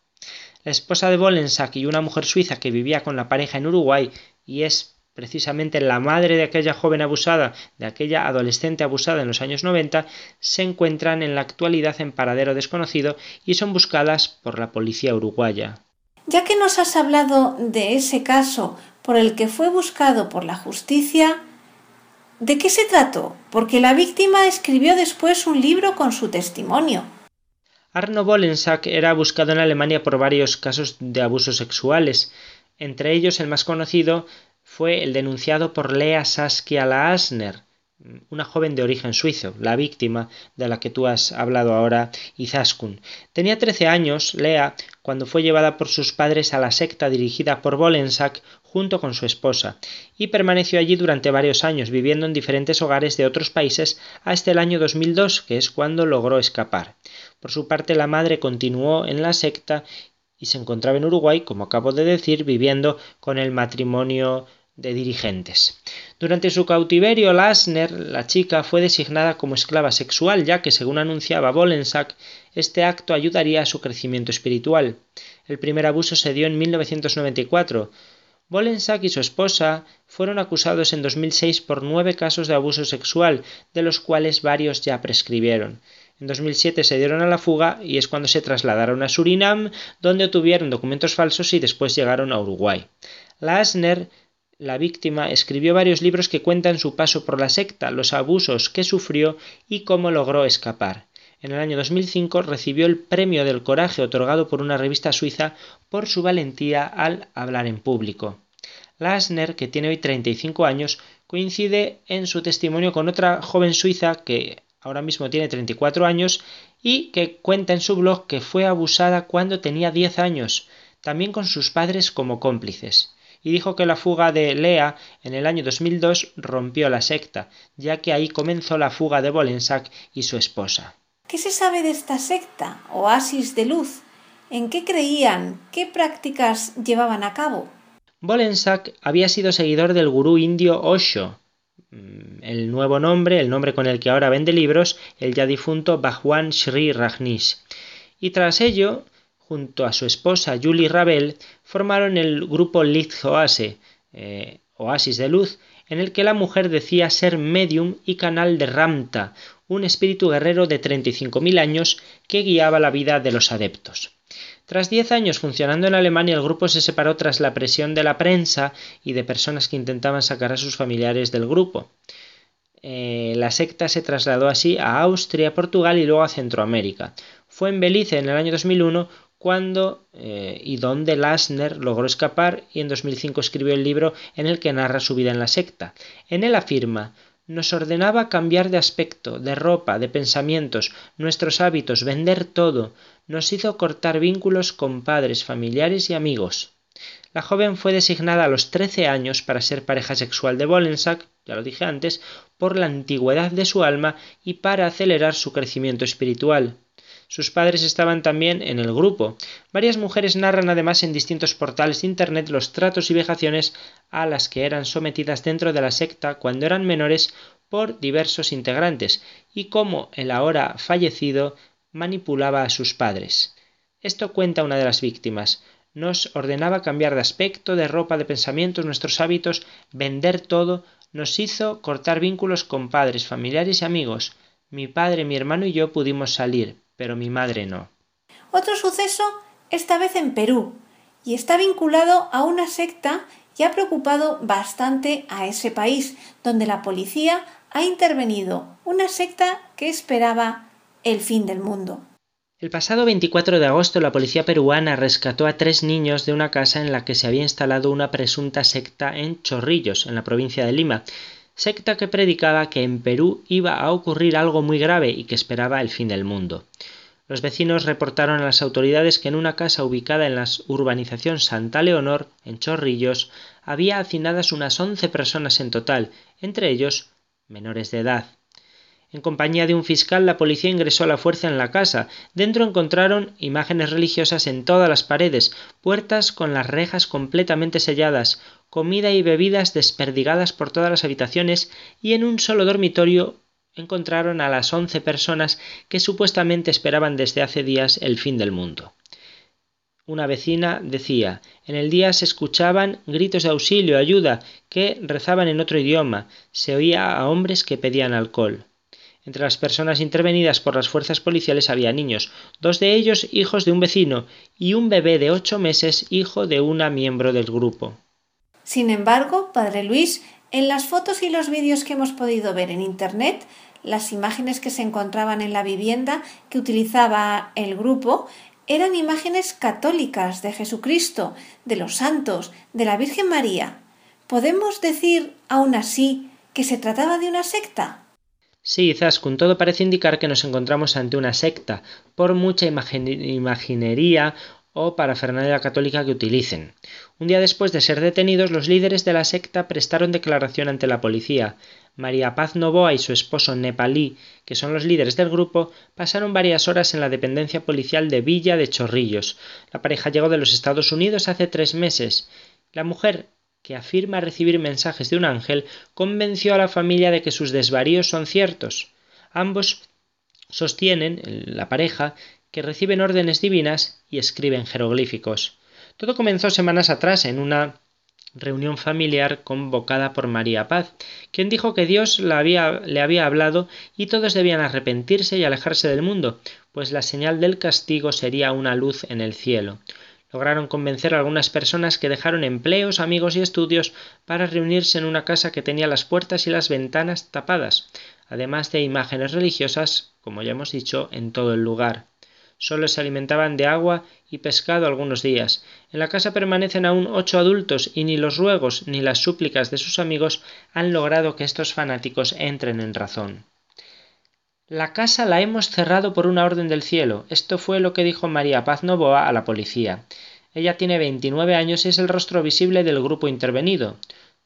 La esposa de Bolensack y una mujer suiza que vivía con la pareja en Uruguay y es precisamente la madre de aquella joven abusada, de aquella adolescente abusada en los años 90, se encuentran en la actualidad en paradero desconocido y son buscadas por la policía uruguaya. Ya que nos has hablado de ese caso por el que fue buscado por la justicia, ¿de qué se trató? Porque la víctima escribió después un libro con su testimonio. Arno Bolensack era buscado en Alemania por varios casos de abusos sexuales. Entre ellos, el más conocido fue el denunciado por Lea Saskia Laasner, una joven de origen suizo, la víctima de la que tú has hablado ahora, Izaskun. Tenía 13 años, Lea, cuando fue llevada por sus padres a la secta dirigida por Bolensack junto con su esposa, y permaneció allí durante varios años, viviendo en diferentes hogares de otros países hasta el año 2002, que es cuando logró escapar. Por su parte, la madre continuó en la secta y se encontraba en Uruguay, como acabo de decir, viviendo con el matrimonio de dirigentes. Durante su cautiverio, Lasner, la chica, fue designada como esclava sexual, ya que, según anunciaba Bolensack, este acto ayudaría a su crecimiento espiritual. El primer abuso se dio en 1994. Bolensack y su esposa fueron acusados en 2006 por nueve casos de abuso sexual, de los cuales varios ya prescribieron. En 2007 se dieron a la fuga y es cuando se trasladaron a Surinam, donde obtuvieron documentos falsos y después llegaron a Uruguay. Lasner, la víctima, escribió varios libros que cuentan su paso por la secta, los abusos que sufrió y cómo logró escapar. En el año 2005 recibió el Premio del Coraje otorgado por una revista suiza por su valentía al hablar en público. Lasner, que tiene hoy 35 años, coincide en su testimonio con otra joven suiza que ahora mismo tiene 34 años y que cuenta en su blog que fue abusada cuando tenía 10 años, también con sus padres como cómplices y dijo que la fuga de Lea en el año 2002 rompió la secta, ya que ahí comenzó la fuga de Bolensak y su esposa. ¿Qué se sabe de esta secta, oasis de luz? ¿En qué creían? ¿Qué prácticas llevaban a cabo? Bolensak había sido seguidor del gurú indio Osho, mm, el nuevo nombre, el nombre con el que ahora vende libros, el ya difunto Bhagwan Sri Rajneesh. Y tras ello junto a su esposa Julie Ravel, formaron el grupo Licht Oase, eh, Oasis de Luz, en el que la mujer decía ser medium y canal de Ramta, un espíritu guerrero de 35.000 años que guiaba la vida de los adeptos. Tras diez años funcionando en Alemania, el grupo se separó tras la presión de la prensa y de personas que intentaban sacar a sus familiares del grupo. Eh, la secta se trasladó así a Austria, Portugal y luego a Centroamérica. Fue en Belice en el año 2001 cuando eh, y donde Lassner logró escapar y en 2005 escribió el libro en el que narra su vida en la secta. En él afirma nos ordenaba cambiar de aspecto, de ropa, de pensamientos, nuestros hábitos, vender todo, nos hizo cortar vínculos con padres, familiares y amigos. La joven fue designada a los 13 años para ser pareja sexual de Bolensack, ya lo dije antes, por la antigüedad de su alma y para acelerar su crecimiento espiritual. Sus padres estaban también en el grupo. Varias mujeres narran además en distintos portales de Internet los tratos y vejaciones a las que eran sometidas dentro de la secta cuando eran menores por diversos integrantes y cómo el ahora fallecido manipulaba a sus padres. Esto cuenta una de las víctimas. Nos ordenaba cambiar de aspecto, de ropa, de pensamientos, nuestros hábitos, vender todo, nos hizo cortar vínculos con padres, familiares y amigos. Mi padre, mi hermano y yo pudimos salir, pero mi madre no. Otro suceso, esta vez en Perú, y está vinculado a una secta y ha preocupado bastante a ese país, donde la policía ha intervenido, una secta que esperaba el fin del mundo. El pasado 24 de agosto la policía peruana rescató a tres niños de una casa en la que se había instalado una presunta secta en Chorrillos, en la provincia de Lima, secta que predicaba que en Perú iba a ocurrir algo muy grave y que esperaba el fin del mundo. Los vecinos reportaron a las autoridades que en una casa ubicada en la urbanización Santa Leonor, en Chorrillos, había hacinadas unas once personas en total, entre ellos menores de edad. En compañía de un fiscal, la policía ingresó a la fuerza en la casa. Dentro encontraron imágenes religiosas en todas las paredes, puertas con las rejas completamente selladas, comida y bebidas desperdigadas por todas las habitaciones y en un solo dormitorio encontraron a las once personas que supuestamente esperaban desde hace días el fin del mundo. Una vecina decía en el día se escuchaban gritos de auxilio, ayuda, que rezaban en otro idioma, se oía a hombres que pedían alcohol. Entre las personas intervenidas por las fuerzas policiales había niños, dos de ellos hijos de un vecino y un bebé de ocho meses hijo de una miembro del grupo. Sin embargo, Padre Luis, en las fotos y los vídeos que hemos podido ver en Internet, las imágenes que se encontraban en la vivienda que utilizaba el grupo eran imágenes católicas de Jesucristo, de los santos, de la Virgen María. ¿Podemos decir, aún así, que se trataba de una secta? Sí, con todo parece indicar que nos encontramos ante una secta, por mucha imaginería o parafernalia católica que utilicen. Un día después de ser detenidos, los líderes de la secta prestaron declaración ante la policía. María Paz Novoa y su esposo nepalí, que son los líderes del grupo, pasaron varias horas en la dependencia policial de Villa de Chorrillos. La pareja llegó de los Estados Unidos hace tres meses. La mujer, que afirma recibir mensajes de un ángel, convenció a la familia de que sus desvaríos son ciertos. Ambos sostienen, la pareja, que reciben órdenes divinas y escriben jeroglíficos. Todo comenzó semanas atrás en una reunión familiar convocada por María Paz, quien dijo que Dios le había, hablado y todos debían arrepentirse y alejarse del mundo, pues la señal del castigo sería una luz en el cielo. Lograron convencer a algunas personas que dejaron empleos, amigos y estudios para reunirse en una casa que tenía las puertas y las ventanas tapadas, además de imágenes religiosas, como ya hemos dicho, en todo el lugar solo se alimentaban de agua y pescado algunos días. En la casa permanecen aún ocho adultos y ni los ruegos ni las súplicas de sus amigos han logrado que estos fanáticos entren en razón. La casa la hemos cerrado por una orden del cielo. Esto fue lo que dijo María Paz Novoa a la policía. Ella tiene 29 años y es el rostro visible del grupo intervenido.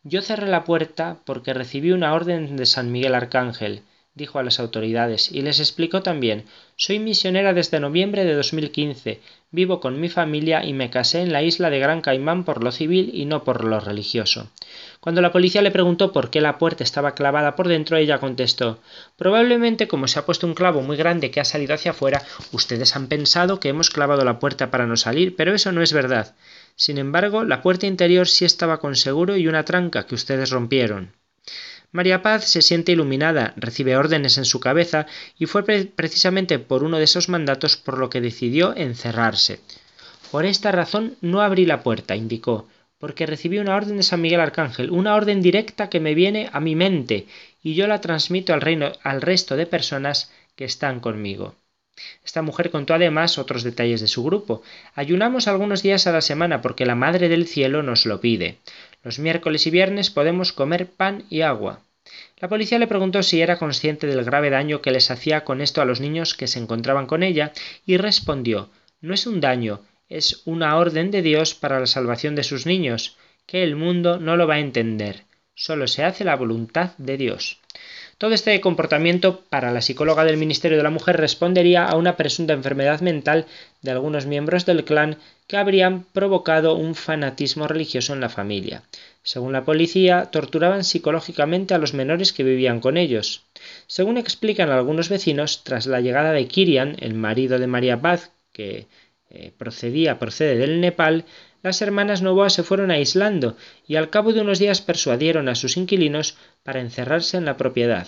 Yo cerré la puerta porque recibí una orden de San Miguel Arcángel dijo a las autoridades, y les explicó también Soy misionera desde noviembre de 2015, vivo con mi familia y me casé en la isla de Gran Caimán por lo civil y no por lo religioso. Cuando la policía le preguntó por qué la puerta estaba clavada por dentro, ella contestó Probablemente como se ha puesto un clavo muy grande que ha salido hacia afuera, ustedes han pensado que hemos clavado la puerta para no salir, pero eso no es verdad. Sin embargo, la puerta interior sí estaba con seguro y una tranca que ustedes rompieron. María Paz se siente iluminada, recibe órdenes en su cabeza y fue precisamente por uno de esos mandatos por lo que decidió encerrarse. Por esta razón no abrí la puerta, indicó, porque recibí una orden de San Miguel Arcángel, una orden directa que me viene a mi mente, y yo la transmito al, reino, al resto de personas que están conmigo. Esta mujer contó además otros detalles de su grupo. Ayunamos algunos días a la semana porque la Madre del Cielo nos lo pide. Los miércoles y viernes podemos comer pan y agua. La policía le preguntó si era consciente del grave daño que les hacía con esto a los niños que se encontraban con ella y respondió No es un daño, es una orden de Dios para la salvación de sus niños, que el mundo no lo va a entender. Solo se hace la voluntad de Dios. Todo este comportamiento para la psicóloga del Ministerio de la Mujer respondería a una presunta enfermedad mental de algunos miembros del clan que habrían provocado un fanatismo religioso en la familia. Según la policía, torturaban psicológicamente a los menores que vivían con ellos. Según explican algunos vecinos, tras la llegada de Kirian, el marido de María Paz, que eh, procedía, procede del Nepal, las hermanas Novoa se fueron aislando y al cabo de unos días persuadieron a sus inquilinos para encerrarse en la propiedad.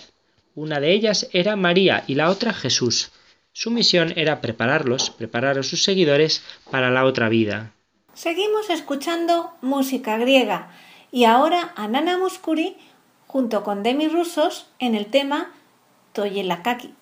Una de ellas era María y la otra Jesús. Su misión era prepararlos, preparar a sus seguidores para la otra vida. Seguimos escuchando música griega y ahora a Nana junto con Demi Russos en el tema Toyelakaki.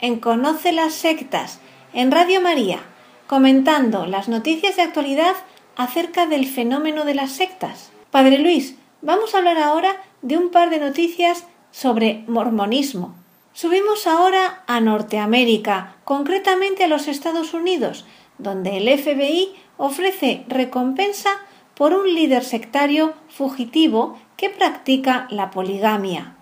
En Conoce las sectas en Radio María, comentando las noticias de actualidad acerca del fenómeno de las sectas. Padre Luis, vamos a hablar ahora de un par de noticias sobre mormonismo. Subimos ahora a Norteamérica, concretamente a los Estados Unidos, donde el FBI ofrece recompensa por un líder sectario fugitivo que practica la poligamia.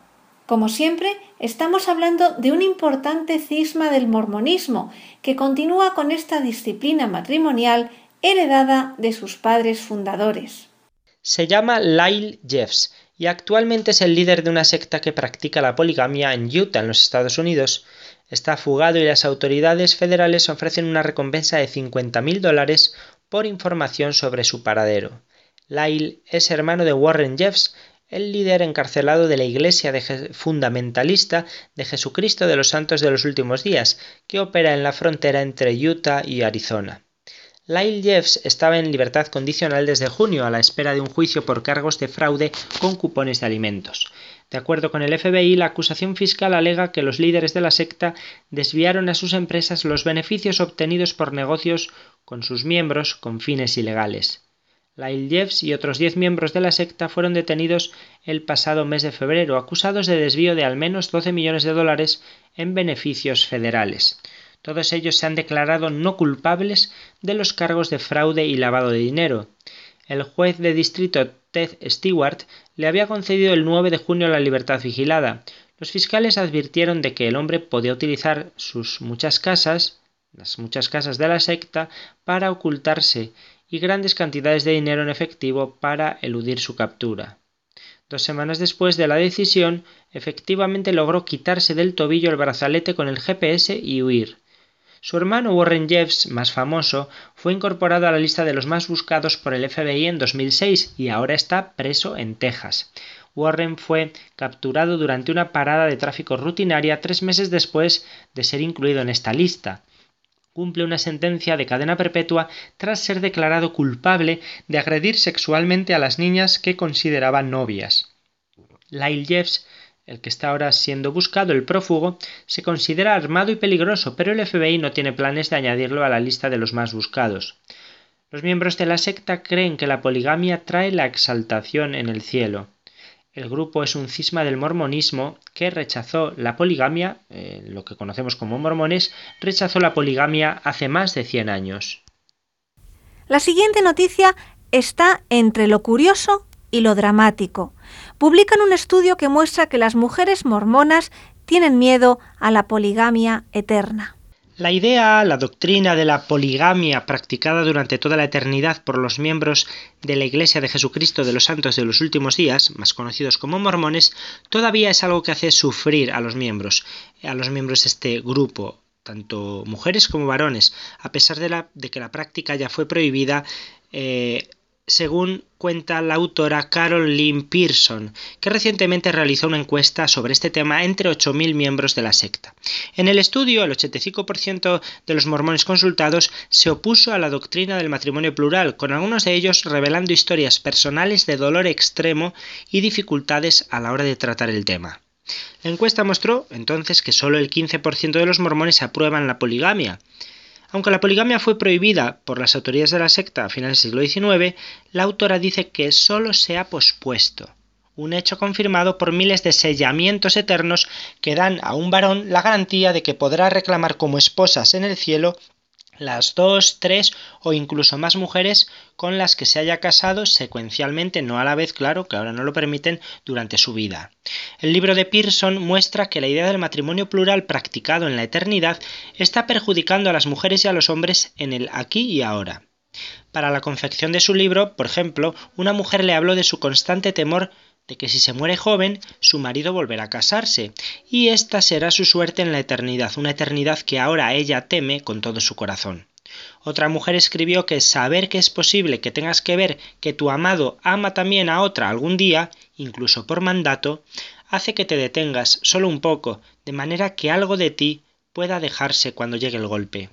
Como siempre, estamos hablando de un importante cisma del mormonismo que continúa con esta disciplina matrimonial heredada de sus padres fundadores. Se llama Lyle Jeffs y actualmente es el líder de una secta que practica la poligamia en Utah, en los Estados Unidos. Está fugado y las autoridades federales ofrecen una recompensa de 50.000 dólares por información sobre su paradero. Lyle es hermano de Warren Jeffs, el líder encarcelado de la Iglesia fundamentalista de Jesucristo de los Santos de los Últimos Días, que opera en la frontera entre Utah y Arizona. Lyle Jeffs estaba en libertad condicional desde junio a la espera de un juicio por cargos de fraude con cupones de alimentos. De acuerdo con el FBI, la acusación fiscal alega que los líderes de la secta desviaron a sus empresas los beneficios obtenidos por negocios con sus miembros con fines ilegales. Lyle Jeffs y otros diez miembros de la secta fueron detenidos el pasado mes de febrero, acusados de desvío de al menos 12 millones de dólares en beneficios federales. Todos ellos se han declarado no culpables de los cargos de fraude y lavado de dinero. El juez de distrito Ted Stewart le había concedido el 9 de junio la libertad vigilada. Los fiscales advirtieron de que el hombre podía utilizar sus muchas casas, las muchas casas de la secta, para ocultarse y grandes cantidades de dinero en efectivo para eludir su captura. Dos semanas después de la decisión, efectivamente logró quitarse del tobillo el brazalete con el GPS y huir. Su hermano Warren Jeffs, más famoso, fue incorporado a la lista de los más buscados por el FBI en 2006 y ahora está preso en Texas. Warren fue capturado durante una parada de tráfico rutinaria tres meses después de ser incluido en esta lista cumple una sentencia de cadena perpetua tras ser declarado culpable de agredir sexualmente a las niñas que consideraba novias. Lyle Jeffs, el que está ahora siendo buscado, el prófugo, se considera armado y peligroso, pero el FBI no tiene planes de añadirlo a la lista de los más buscados. Los miembros de la secta creen que la poligamia trae la exaltación en el cielo. El grupo es un cisma del mormonismo que rechazó la poligamia, eh, lo que conocemos como mormones, rechazó la poligamia hace más de 100 años. La siguiente noticia está entre lo curioso y lo dramático. Publican un estudio que muestra que las mujeres mormonas tienen miedo a la poligamia eterna. La idea, la doctrina de la poligamia practicada durante toda la eternidad por los miembros de la Iglesia de Jesucristo de los Santos de los Últimos Días, más conocidos como mormones, todavía es algo que hace sufrir a los miembros, a los miembros de este grupo, tanto mujeres como varones, a pesar de, que la práctica ya fue prohibida eh, según cuenta la autora Carol Lynn Pearson, que recientemente realizó una encuesta sobre este tema entre 8.000 miembros de la secta. En el estudio, el 85% de los mormones consultados se opuso a la doctrina del matrimonio plural, con algunos de ellos revelando historias personales de dolor extremo y dificultades a la hora de tratar el tema. La encuesta mostró entonces que solo el 15% de los mormones aprueban la poligamia, aunque la poligamia fue prohibida por las autoridades de la secta a finales del siglo XIX, la autora dice que solo se ha pospuesto, un hecho confirmado por miles de sellamientos eternos que dan a un varón la garantía de que podrá reclamar como esposas en el cielo las dos, tres o incluso más mujeres con las que se haya casado secuencialmente, no a la vez, claro, que ahora no lo permiten, durante su vida. El libro de Pearson muestra que la idea del matrimonio plural practicado en la eternidad está perjudicando a las mujeres y a los hombres en el aquí y ahora. Para la confección de su libro, por ejemplo, una mujer le habló de su constante temor de que si se muere joven, su marido volverá a casarse, y esta será su suerte en la eternidad, una eternidad que ahora ella teme con todo su corazón. Otra mujer escribió que saber que es posible que tengas que ver que tu amado ama también a otra algún día, incluso por mandato, hace que te detengas solo un poco, de manera que algo de ti pueda dejarse cuando llegue el golpe.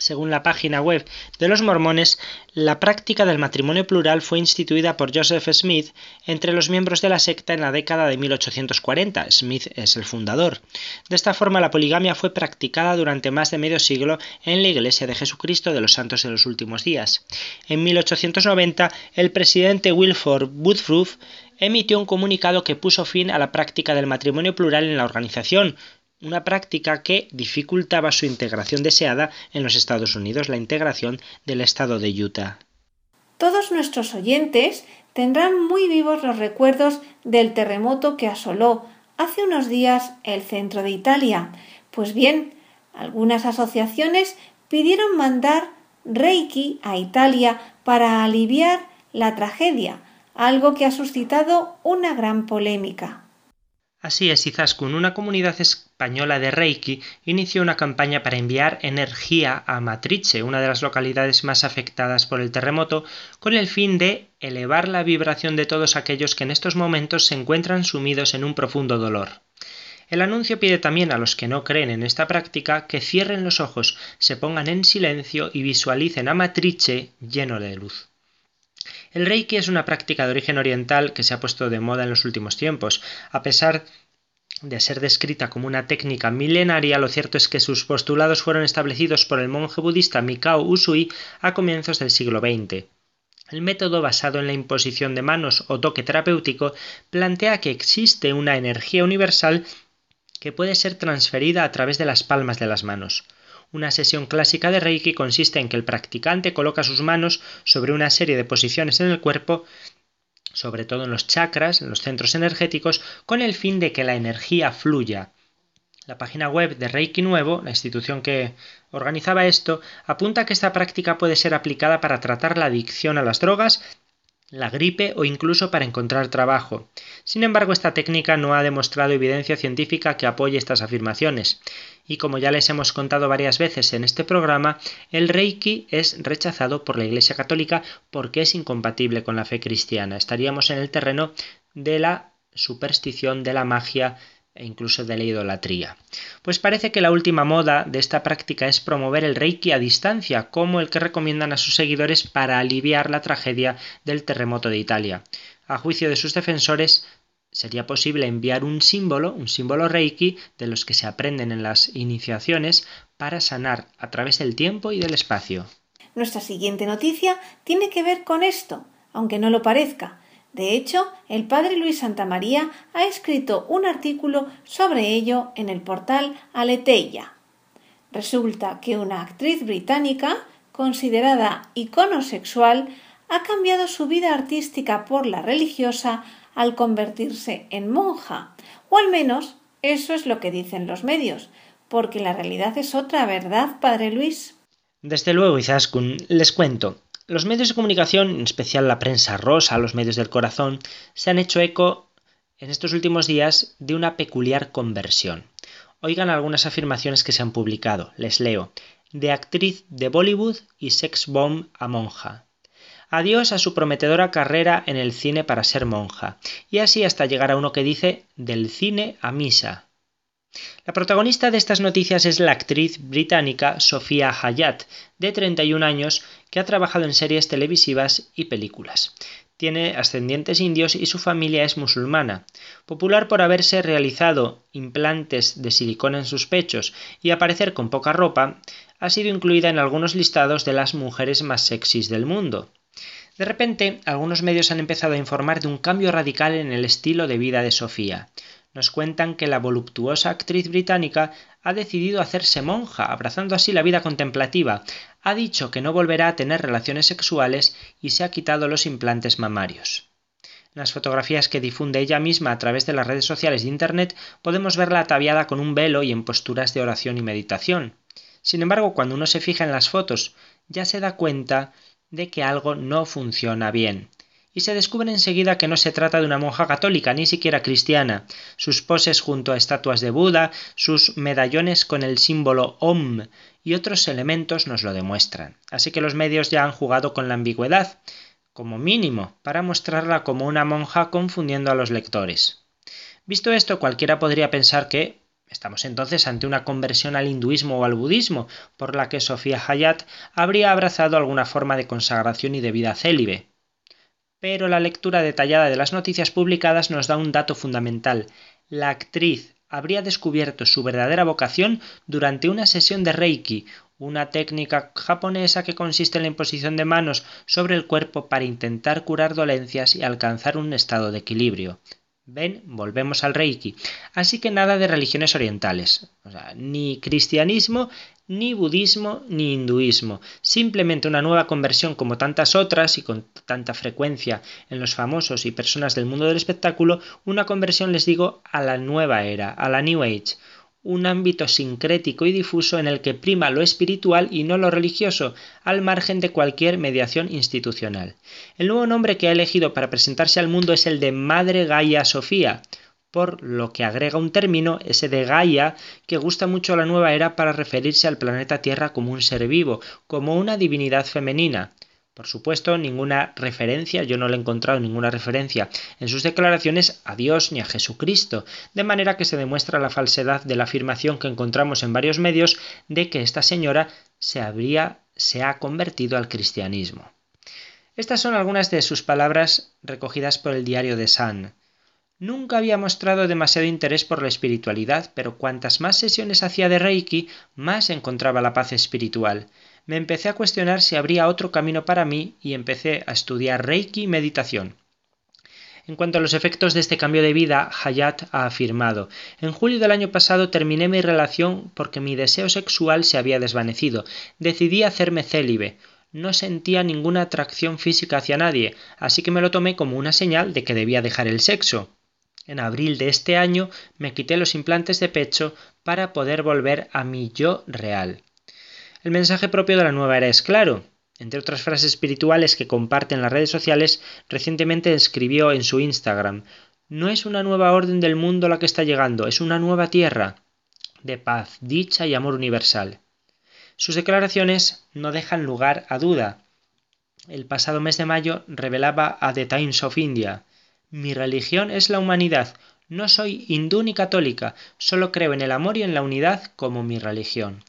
Según la página web de los mormones, la práctica del matrimonio plural fue instituida por Joseph Smith entre los miembros de la secta en la década de 1840. Smith es el fundador. De esta forma, la poligamia fue practicada durante más de medio siglo en la Iglesia de Jesucristo de los Santos de los Últimos Días. En 1890, el presidente Wilford Woodruff emitió un comunicado que puso fin a la práctica del matrimonio plural en la organización, una práctica que dificultaba su integración deseada en los Estados Unidos, la integración del estado de Utah. Todos nuestros oyentes tendrán muy vivos los recuerdos del terremoto que asoló hace unos días el centro de Italia. Pues bien, algunas asociaciones pidieron mandar Reiki a Italia para aliviar la tragedia, algo que ha suscitado una gran polémica. Así es, Izaskun, una comunidad española de Reiki inició una campaña para enviar energía a Matrice, una de las localidades más afectadas por el terremoto, con el fin de elevar la vibración de todos aquellos que en estos momentos se encuentran sumidos en un profundo dolor. El anuncio pide también a los que no creen en esta práctica que cierren los ojos, se pongan en silencio y visualicen a Matrice lleno de luz. El Reiki es una práctica de origen oriental que se ha puesto de moda en los últimos tiempos. A pesar de ser descrita como una técnica milenaria, lo cierto es que sus postulados fueron establecidos por el monje budista Mikao Usui a comienzos del siglo XX. El método basado en la imposición de manos o toque terapéutico plantea que existe una energía universal que puede ser transferida a través de las palmas de las manos. Una sesión clásica de Reiki consiste en que el practicante coloca sus manos sobre una serie de posiciones en el cuerpo, sobre todo en los chakras, en los centros energéticos, con el fin de que la energía fluya. La página web de Reiki Nuevo, la institución que organizaba esto, apunta que esta práctica puede ser aplicada para tratar la adicción a las drogas la gripe o incluso para encontrar trabajo. Sin embargo, esta técnica no ha demostrado evidencia científica que apoye estas afirmaciones. Y como ya les hemos contado varias veces en este programa, el Reiki es rechazado por la Iglesia Católica porque es incompatible con la fe cristiana. Estaríamos en el terreno de la superstición, de la magia, e incluso de la idolatría. Pues parece que la última moda de esta práctica es promover el reiki a distancia, como el que recomiendan a sus seguidores para aliviar la tragedia del terremoto de Italia. A juicio de sus defensores, sería posible enviar un símbolo, un símbolo reiki, de los que se aprenden en las iniciaciones, para sanar a través del tiempo y del espacio. Nuestra siguiente noticia tiene que ver con esto, aunque no lo parezca de hecho, el padre Luis Santamaría ha escrito un artículo sobre ello en el portal Aleteia. Resulta que una actriz británica, considerada icono sexual, ha cambiado su vida artística por la religiosa al convertirse en monja, o al menos eso es lo que dicen los medios, porque la realidad es otra, ¿verdad, padre Luis? Desde luego, Izaskun, les cuento. Los medios de comunicación, en especial la prensa rosa, los medios del corazón, se han hecho eco en estos últimos días de una peculiar conversión. Oigan algunas afirmaciones que se han publicado. Les leo. De actriz de Bollywood y sex bomb a monja. Adiós a su prometedora carrera en el cine para ser monja. Y así hasta llegar a uno que dice del cine a misa. La protagonista de estas noticias es la actriz británica Sofía Hayat, de 31 años, que ha trabajado en series televisivas y películas. Tiene ascendientes indios y su familia es musulmana. Popular por haberse realizado implantes de silicona en sus pechos y aparecer con poca ropa, ha sido incluida en algunos listados de las mujeres más sexys del mundo. De repente, algunos medios han empezado a informar de un cambio radical en el estilo de vida de Sofía nos cuentan que la voluptuosa actriz británica ha decidido hacerse monja, abrazando así la vida contemplativa. Ha dicho que no volverá a tener relaciones sexuales y se ha quitado los implantes mamarios. En las fotografías que difunde ella misma a través de las redes sociales de Internet podemos verla ataviada con un velo y en posturas de oración y meditación. Sin embargo, cuando uno se fija en las fotos, ya se da cuenta de que algo no funciona bien y se descubre enseguida que no se trata de una monja católica, ni siquiera cristiana. Sus poses junto a estatuas de Buda, sus medallones con el símbolo Om y otros elementos nos lo demuestran. Así que los medios ya han jugado con la ambigüedad, como mínimo, para mostrarla como una monja confundiendo a los lectores. Visto esto, cualquiera podría pensar que Estamos entonces ante una conversión al hinduismo o al budismo, por la que Sofía Hayat habría abrazado alguna forma de consagración y de vida célibe pero la lectura detallada de las noticias publicadas nos da un dato fundamental. La actriz habría descubierto su verdadera vocación durante una sesión de Reiki, una técnica japonesa que consiste en la imposición de manos sobre el cuerpo para intentar curar dolencias y alcanzar un estado de equilibrio. Ven, volvemos al Reiki. Así que nada de religiones orientales. ni cristianismo, ni budismo, ni hinduismo. Simplemente una nueva conversión como tantas otras y con tanta frecuencia en los famosos y personas del mundo del espectáculo, una conversión, les digo, a la nueva era, a la New Age. Un ámbito sincrético y difuso en el que prima lo espiritual y no lo religioso, al margen de cualquier mediación institucional. El nuevo nombre que ha elegido para presentarse al mundo es el de Madre Gaia Sofía, por lo que agrega un término, ese de Gaia, que gusta mucho a la nueva era para referirse al planeta Tierra como un ser vivo, como una divinidad femenina. Por supuesto, ninguna referencia, yo no le he encontrado ninguna referencia en sus declaraciones a Dios ni a Jesucristo, de manera que se demuestra la falsedad de la afirmación que encontramos en varios medios de que esta señora se habría se ha convertido al cristianismo. Estas son algunas de sus palabras recogidas por el diario de San. Nunca había mostrado demasiado interés por la espiritualidad, pero cuantas más sesiones hacía de Reiki, más encontraba la paz espiritual me empecé a cuestionar si habría otro camino para mí y empecé a estudiar Reiki y meditación. En cuanto a los efectos de este cambio de vida, Hayat ha afirmado, en julio del año pasado terminé mi relación porque mi deseo sexual se había desvanecido. Decidí hacerme célibe. No sentía ninguna atracción física hacia nadie, así que me lo tomé como una señal de que debía dejar el sexo. En abril de este año me quité los implantes de pecho para poder volver a mi yo real. El mensaje propio de la nueva era es claro. Entre otras frases espirituales que comparte en las redes sociales, recientemente escribió en su Instagram No es una nueva orden del mundo la que está llegando, es una nueva tierra de paz, dicha y amor universal. Sus declaraciones no dejan lugar a duda. El pasado mes de mayo revelaba a The Times of India Mi religión es la humanidad. No soy hindú ni católica, solo creo en el amor y en la unidad como mi religión.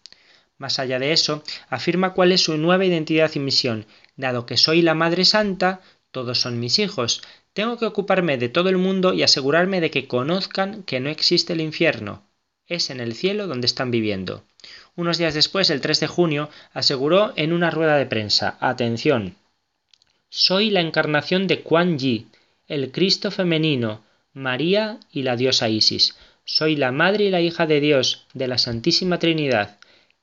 Más allá de eso, afirma cuál es su nueva identidad y misión. Dado que soy la Madre Santa, todos son mis hijos. Tengo que ocuparme de todo el mundo y asegurarme de que conozcan que no existe el infierno. Es en el cielo donde están viviendo. Unos días después, el 3 de junio, aseguró en una rueda de prensa, atención, soy la encarnación de Quan Yi, el Cristo femenino, María y la diosa Isis. Soy la madre y la hija de Dios, de la Santísima Trinidad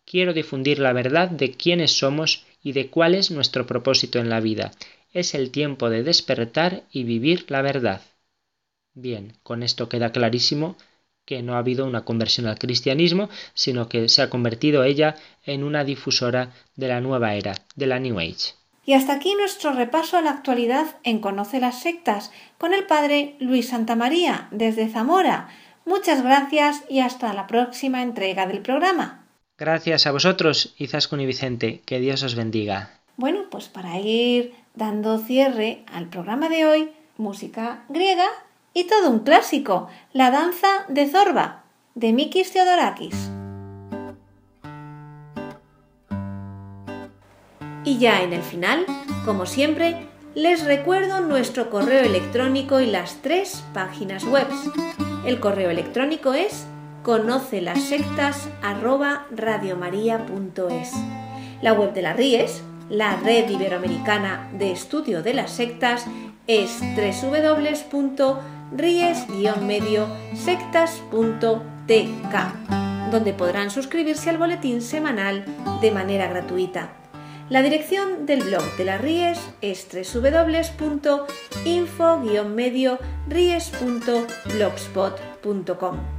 quiero difundir la verdad de quiénes somos y de cuál es nuestro propósito en la vida. Es el tiempo de despertar y vivir la verdad. Bien, con esto queda clarísimo que no ha habido una conversión al cristianismo, sino que se ha convertido ella en una difusora de la nueva era, de la New Age. Y hasta aquí nuestro repaso a la actualidad en Conoce las Sectas con el padre Luis Santamaría desde Zamora. Muchas gracias y hasta la próxima entrega del programa. Gracias a vosotros, Izaskun y Vicente. Que Dios os bendiga. Bueno, pues para ir dando cierre al programa de hoy, música griega y todo un clásico, la danza de Zorba, de Mikis Theodorakis. Y ya en el final, como siempre, les recuerdo nuestro correo electrónico y las tres páginas web. El correo electrónico es conoce las sectas arroba radiomaria.es. La web de la RIES, la Red Iberoamericana de Estudio de las Sectas, es www.ries-sectas.tk, donde podrán suscribirse al boletín semanal de manera gratuita. La dirección del blog de la RIES es www.info-ries.blogspot.com.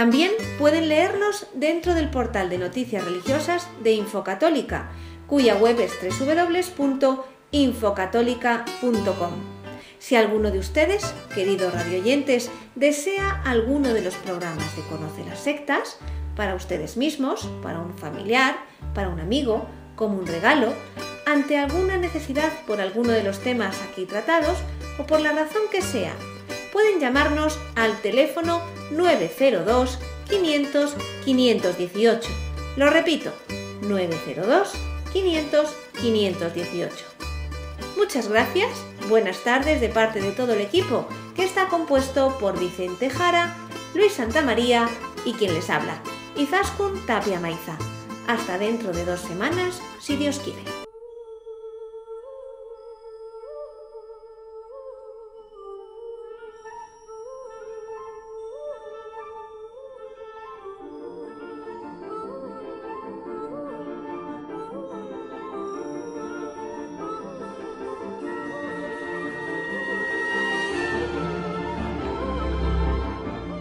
También pueden leernos dentro del portal de noticias religiosas de Infocatólica, cuya web es www.infocatólica.com. Si alguno de ustedes, queridos radioyentes, desea alguno de los programas de Conoce las Sectas, para ustedes mismos, para un familiar, para un amigo, como un regalo, ante alguna necesidad por alguno de los temas aquí tratados o por la razón que sea, pueden llamarnos al teléfono 902 500 518. Lo repito, 902 500 518. Muchas gracias, buenas tardes de parte de todo el equipo, que está compuesto por Vicente Jara, Luis Santamaría y quien les habla, Izaskun Tapia Maiza. Hasta dentro de dos semanas, si Dios quiere.